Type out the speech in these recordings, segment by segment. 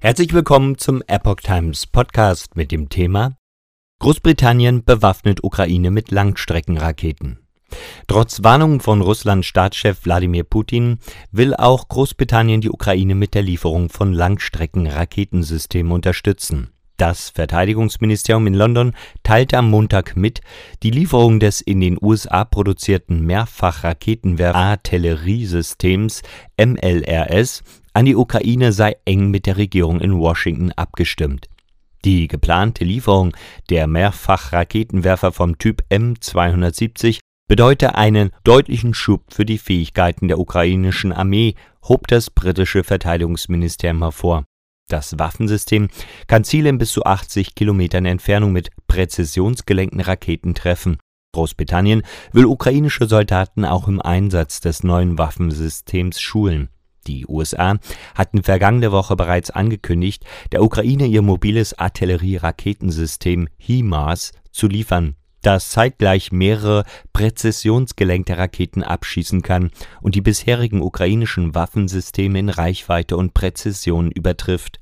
Herzlich willkommen zum Epoch Times Podcast mit dem Thema Großbritannien bewaffnet Ukraine mit Langstreckenraketen. Trotz Warnungen von Russlands Staatschef Wladimir Putin will auch Großbritannien die Ukraine mit der Lieferung von Langstreckenraketensystemen unterstützen. Das Verteidigungsministerium in London teilte am Montag mit, die Lieferung des in den USA produzierten Mehrfachraketenwerfer-Artilleriesystems MLRS an die Ukraine sei eng mit der Regierung in Washington abgestimmt. Die geplante Lieferung der Mehrfachraketenwerfer vom Typ M270 bedeute einen deutlichen Schub für die Fähigkeiten der ukrainischen Armee, hob das britische Verteidigungsministerium hervor. Das Waffensystem kann Ziele in bis zu 80 Kilometern Entfernung mit präzisionsgelenkten Raketen treffen. Großbritannien will ukrainische Soldaten auch im Einsatz des neuen Waffensystems schulen. Die USA hatten vergangene Woche bereits angekündigt, der Ukraine ihr mobiles Artillerie-Raketensystem HIMARS zu liefern, das zeitgleich mehrere präzisionsgelenkte Raketen abschießen kann und die bisherigen ukrainischen Waffensysteme in Reichweite und Präzision übertrifft.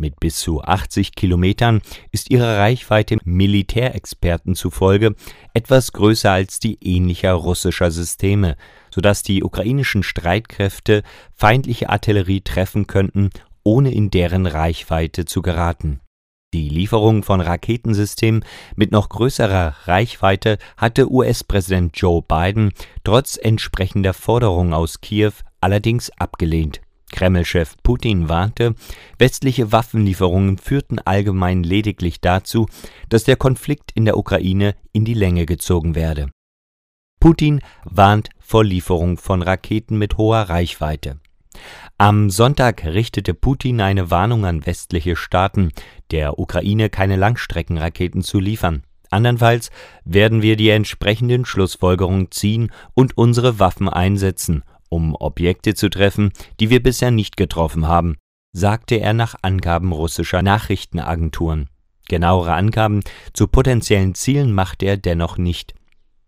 Mit bis zu 80 Kilometern ist ihre Reichweite Militärexperten zufolge etwas größer als die ähnlicher russischer Systeme, sodass die ukrainischen Streitkräfte feindliche Artillerie treffen könnten, ohne in deren Reichweite zu geraten. Die Lieferung von Raketensystemen mit noch größerer Reichweite hatte US-Präsident Joe Biden trotz entsprechender Forderungen aus Kiew allerdings abgelehnt Kreml-Chef Putin warnte, westliche Waffenlieferungen führten allgemein lediglich dazu, dass der Konflikt in der Ukraine in die Länge gezogen werde. Putin warnt vor Lieferung von Raketen mit hoher Reichweite. Am Sonntag richtete Putin eine Warnung an westliche Staaten, der Ukraine keine Langstreckenraketen zu liefern. Andernfalls werden wir die entsprechenden Schlussfolgerungen ziehen und unsere Waffen einsetzen, um Objekte zu treffen, die wir bisher nicht getroffen haben, sagte er nach Angaben russischer Nachrichtenagenturen. Genauere Angaben zu potenziellen Zielen machte er dennoch nicht.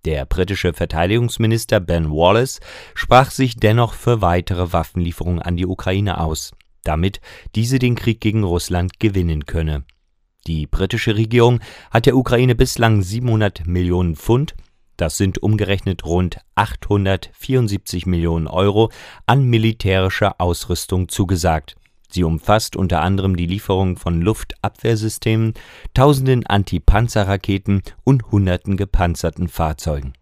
Der britische Verteidigungsminister Ben Wallace sprach sich dennoch für weitere Waffenlieferungen an die Ukraine aus, damit diese den Krieg gegen Russland gewinnen könne. Die britische Regierung hat der Ukraine bislang 700 Millionen Pfund das sind umgerechnet rund 874 Millionen Euro an militärischer Ausrüstung zugesagt. Sie umfasst unter anderem die Lieferung von Luftabwehrsystemen, tausenden Antipanzerraketen und hunderten gepanzerten Fahrzeugen